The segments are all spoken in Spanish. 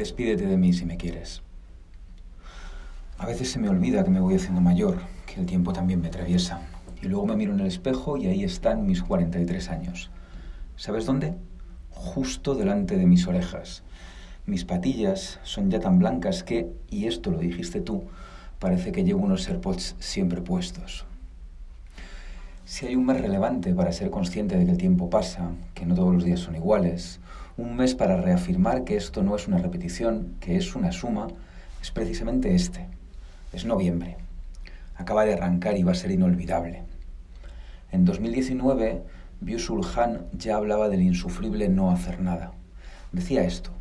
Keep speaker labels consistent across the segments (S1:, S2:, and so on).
S1: Despídete de mí si me quieres. A veces se me olvida que me voy haciendo mayor, que el tiempo también me atraviesa. Y luego me miro en el espejo y ahí están mis 43 años. ¿Sabes dónde? Justo delante de mis orejas. Mis patillas son ya tan blancas que, y esto lo dijiste tú, parece que llevo unos AirPods siempre puestos. Si hay un mes relevante para ser consciente de que el tiempo pasa, que no todos los días son iguales, un mes para reafirmar que esto no es una repetición, que es una suma, es precisamente este. Es noviembre. Acaba de arrancar y va a ser inolvidable. En 2019, Byusul Han ya hablaba del insufrible no hacer nada. Decía esto.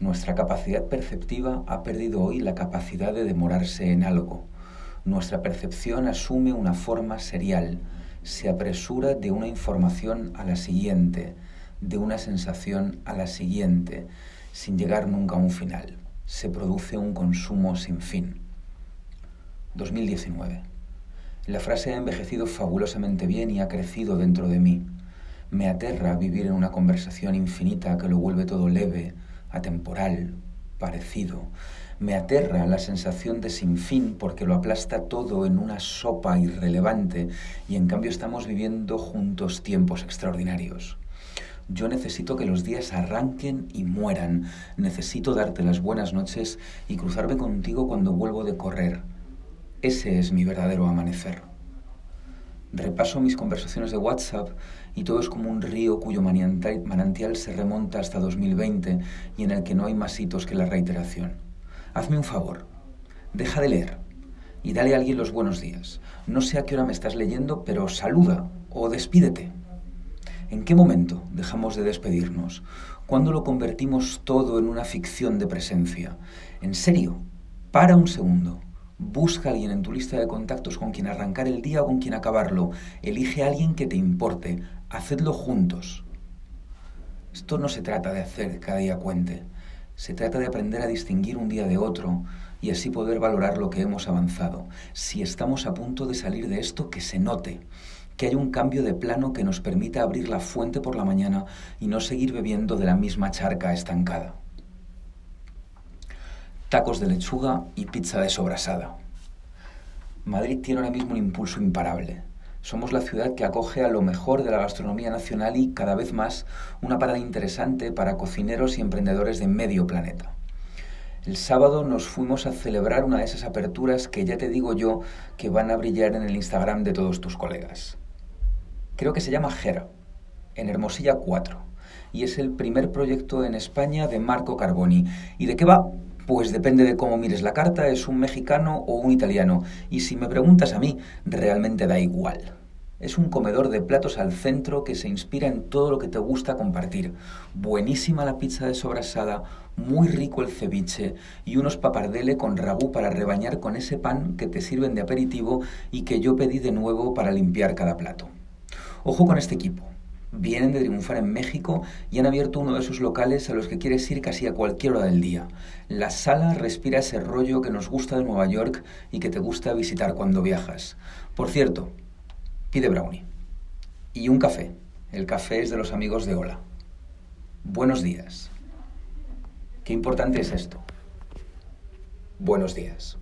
S1: Nuestra capacidad perceptiva ha perdido hoy la capacidad de demorarse en algo. Nuestra percepción asume una forma serial, se apresura de una información a la siguiente, de una sensación a la siguiente, sin llegar nunca a un final. Se produce un consumo sin fin. 2019. La frase ha envejecido fabulosamente bien y ha crecido dentro de mí. Me aterra vivir en una conversación infinita que lo vuelve todo leve, atemporal, parecido. Me aterra la sensación de sin fin porque lo aplasta todo en una sopa irrelevante y en cambio estamos viviendo juntos tiempos extraordinarios. Yo necesito que los días arranquen y mueran. Necesito darte las buenas noches y cruzarme contigo cuando vuelvo de correr. Ese es mi verdadero amanecer. Repaso mis conversaciones de WhatsApp y todo es como un río cuyo manantial se remonta hasta 2020 y en el que no hay más hitos que la reiteración. Hazme un favor, deja de leer y dale a alguien los buenos días. No sé a qué hora me estás leyendo, pero saluda o despídete. ¿En qué momento dejamos de despedirnos? ¿Cuándo lo convertimos todo en una ficción de presencia? En serio, para un segundo. Busca alguien en tu lista de contactos con quien arrancar el día o con quien acabarlo. Elige a alguien que te importe. Hacedlo juntos. Esto no se trata de hacer cada día cuente. Se trata de aprender a distinguir un día de otro y así poder valorar lo que hemos avanzado. Si estamos a punto de salir de esto, que se note que hay un cambio de plano que nos permita abrir la fuente por la mañana y no seguir bebiendo de la misma charca estancada. Tacos de lechuga y pizza de sobrasada. Madrid tiene ahora mismo un impulso imparable. Somos la ciudad que acoge a lo mejor de la gastronomía nacional y cada vez más una parada interesante para cocineros y emprendedores de medio planeta. El sábado nos fuimos a celebrar una de esas aperturas que ya te digo yo que van a brillar en el Instagram de todos tus colegas creo que se llama Gera, en Hermosilla 4, y es el primer proyecto en España de Marco Carboni. ¿Y de qué va? Pues depende de cómo mires la carta, es un mexicano o un italiano, y si me preguntas a mí, realmente da igual. Es un comedor de platos al centro que se inspira en todo lo que te gusta compartir. Buenísima la pizza de sobrasada, muy rico el ceviche y unos papardele con ragú para rebañar con ese pan que te sirven de aperitivo y que yo pedí de nuevo para limpiar cada plato. Ojo con este equipo. Vienen de triunfar en México y han abierto uno de esos locales a los que quieres ir casi a cualquier hora del día. La sala respira ese rollo que nos gusta de Nueva York y que te gusta visitar cuando viajas. Por cierto, pide brownie. Y un café. El café es de los amigos de Hola. Buenos días. Qué importante es esto. Buenos días.